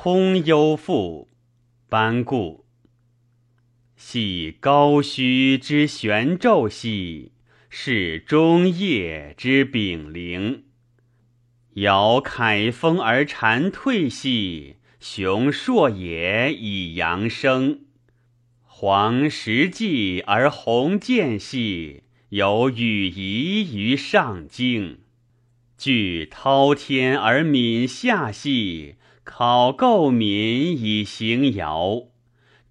通幽赋，班固。系高虚之玄昼兮，是中夜之丙灵。遥凯风而蝉退兮，雄硕也以阳生。黄石际而鸿渐兮，有羽仪于上京。具滔天而悯下兮，考构民以行尧。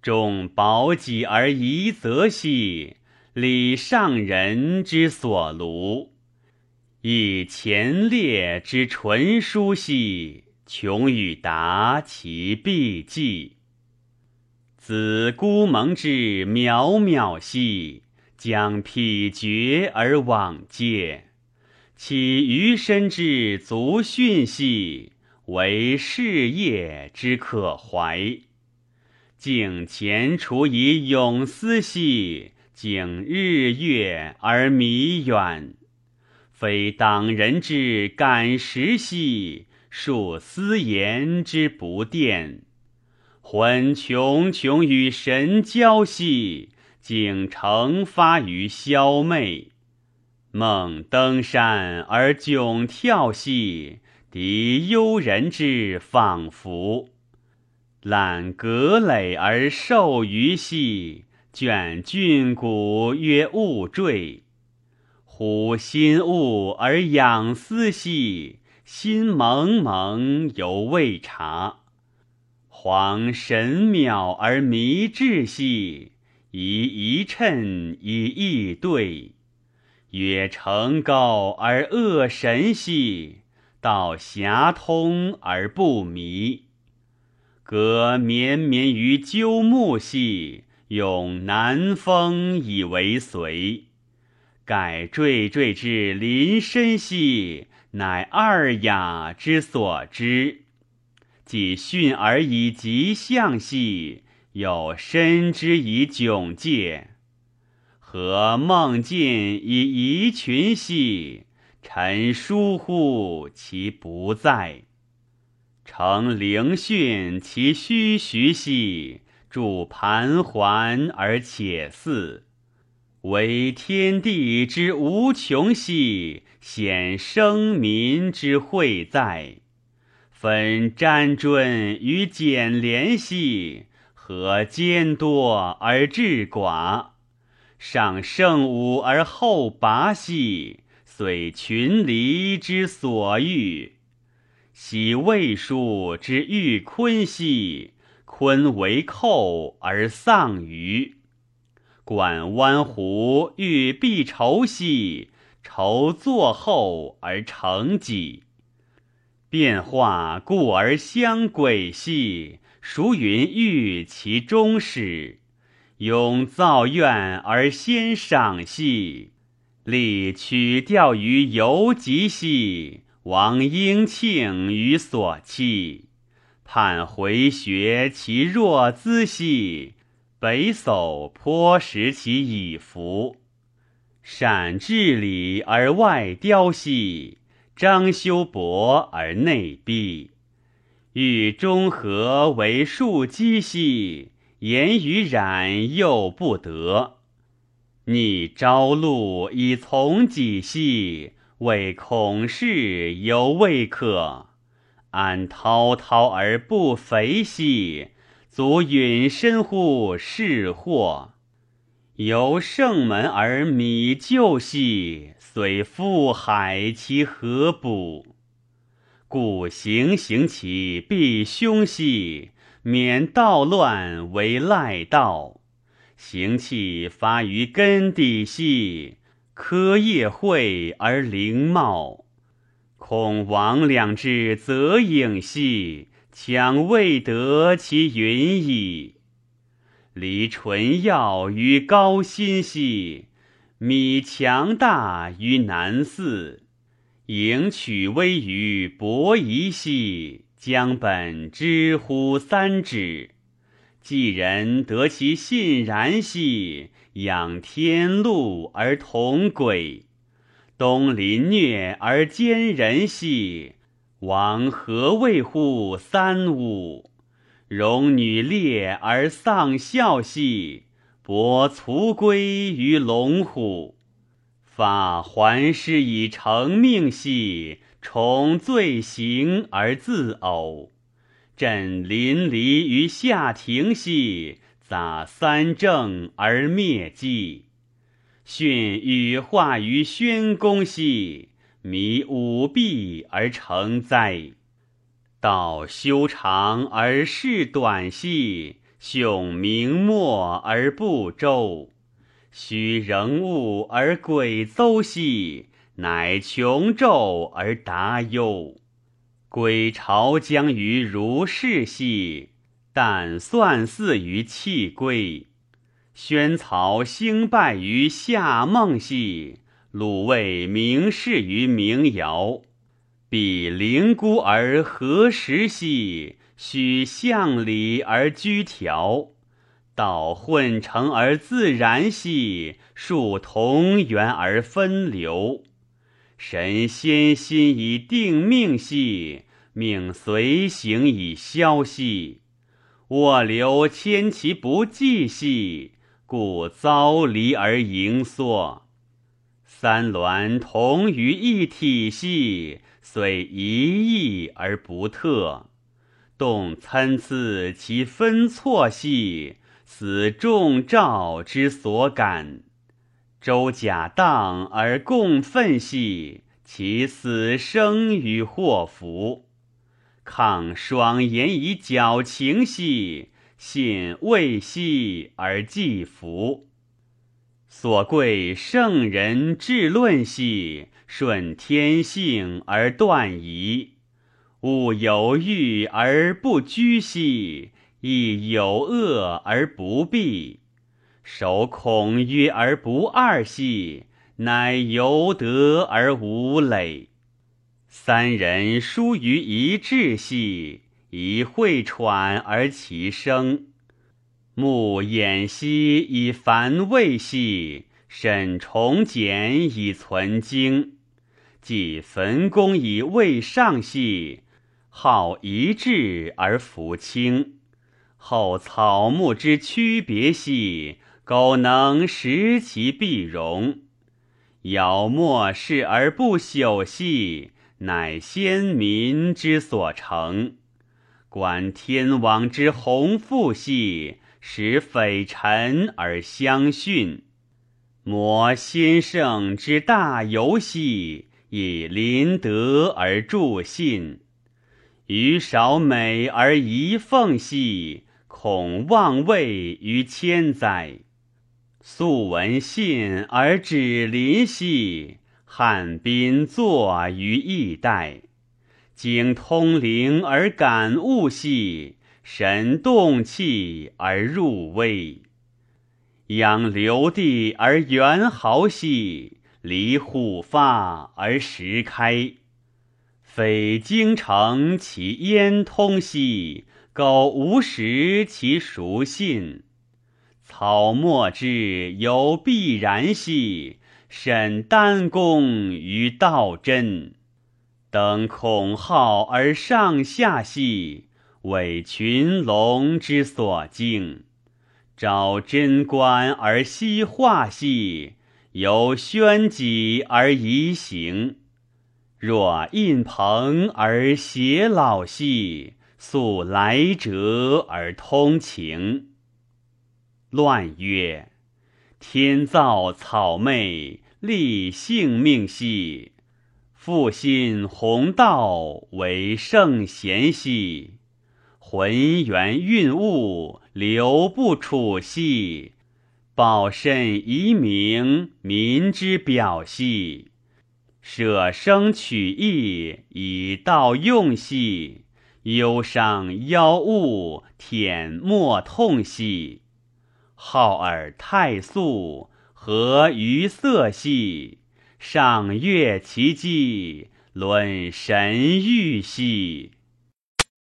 重保己而夷则兮，礼上人之所庐。以前列之纯书兮，穷与达其必济。子孤蒙之渺渺兮，将否决而往戒。其余身之足训兮，为事业之可怀。敬前除以永思兮，敬日月而弥远。非党人之感时兮，数思言之不殿。魂穷穷与神交兮，竟成发于消寐。梦登山而迥跳兮，敌幽人之仿佛。览阁垒而受鱼兮，卷峻谷曰物坠。呼心恶而养思兮，心蒙蒙犹未察。恍神渺而迷志兮，以一称以一对。曰成高而恶神兮，道狭通而不迷。隔绵绵于鸠木兮，永南风以为随。改惴惴之临深兮，乃二雅之所知。既训而以极象兮，有深之以迥介。何梦见以夷群兮，臣疏乎其不在。成灵训其虚徐兮，著盘桓而且祀。为天地之无穷兮，显生民之惠在。分瞻诨与简廉兮，何兼多而致寡？上圣武而后拔兮，遂群离之所欲。喜魏书之欲坤兮，坤为寇而丧于；管湾湖欲避仇兮，仇作后而成己。变化故而相轨兮，孰云欲其终始？永造怨而先赏兮，力取钓于游极兮。王应庆于所期，盼回学其若兹兮；北叟颇识其以服。善治理而外刁兮，张修薄而内逼。欲中和为庶几兮，言于染又不得。逆朝露以从己兮。为恐事犹未可，安滔滔而不肥兮，足允身乎是祸。由圣门而米旧兮，虽覆海其何补？故行行其必凶兮，免道乱为赖道。行气发于根底兮。科业会而灵茂，恐王两之则影兮，强未得其云矣。离纯药于高辛兮，米强大于南泗。迎取微于伯夷兮，将本之乎三指。既人得其信然兮。仰天路而同轨，东临虐而兼人兮，王何谓乎三五？容女烈而丧孝兮，伯卒归于龙虎。法还师以成命兮，重罪行而自呕。朕临离于下庭兮，杂三政而灭迹。训羽化于宣公系，迷五弊而成灾。道修长而事短兮，雄明末而不周。虚人物而鬼邹兮，乃穷纣而达忧。归朝将于如是兮，但算似于弃归。宣曹兴败于夏梦兮，鲁卫名士于名尧。彼灵孤而何时兮？须向礼而居条。道混成而自然兮，数同源而分流。神先心以定命兮，命随行以消兮。卧流千其不济兮，故遭离而盈缩。三鸾同于一体兮，虽一异而不特。动参差其分错兮。此众兆之所感，周甲荡而共愤兮，其死生于祸福。抗双言以矫情兮，信未息而祭福。所贵圣人治论兮，顺天性而断疑。勿犹豫而不居兮。亦有恶而不避，守恐约而不二兮，乃由德而无累。三人疏于一致兮，以会喘而其声。目眼兮以繁味兮，审重简以存精。既焚功以未上兮，好一致而弗轻。后草木之区别兮，苟能识其必容；杳莫视而不朽兮，乃先民之所成。观天王之宏富兮，使匪臣而相训；摩先圣之大游兮，以临德而助信。余少美而遗奉兮。恐望位于千载，素闻信而止临兮；汉宾坐于易代，经通灵而感悟兮，神动气而入微。仰流地而元豪兮，离虎发而时开。匪京城其焉通兮。苟无识其孰信？草木之有必然兮，审丹公于道真。登孔号而上下兮，为群龙之所敬。招贞观而西化兮，由宣己而宜行。若印朋而偕老兮。素来者而通情。乱曰：天造草昧，立性命兮；复心弘道，为圣贤兮。浑元运物，流不处兮；保身遗名，民之表兮。舍生取义，以道用兮。忧伤妖物，舔莫痛兮；好尔太素，和于色兮；赏月其迹，论神谕兮。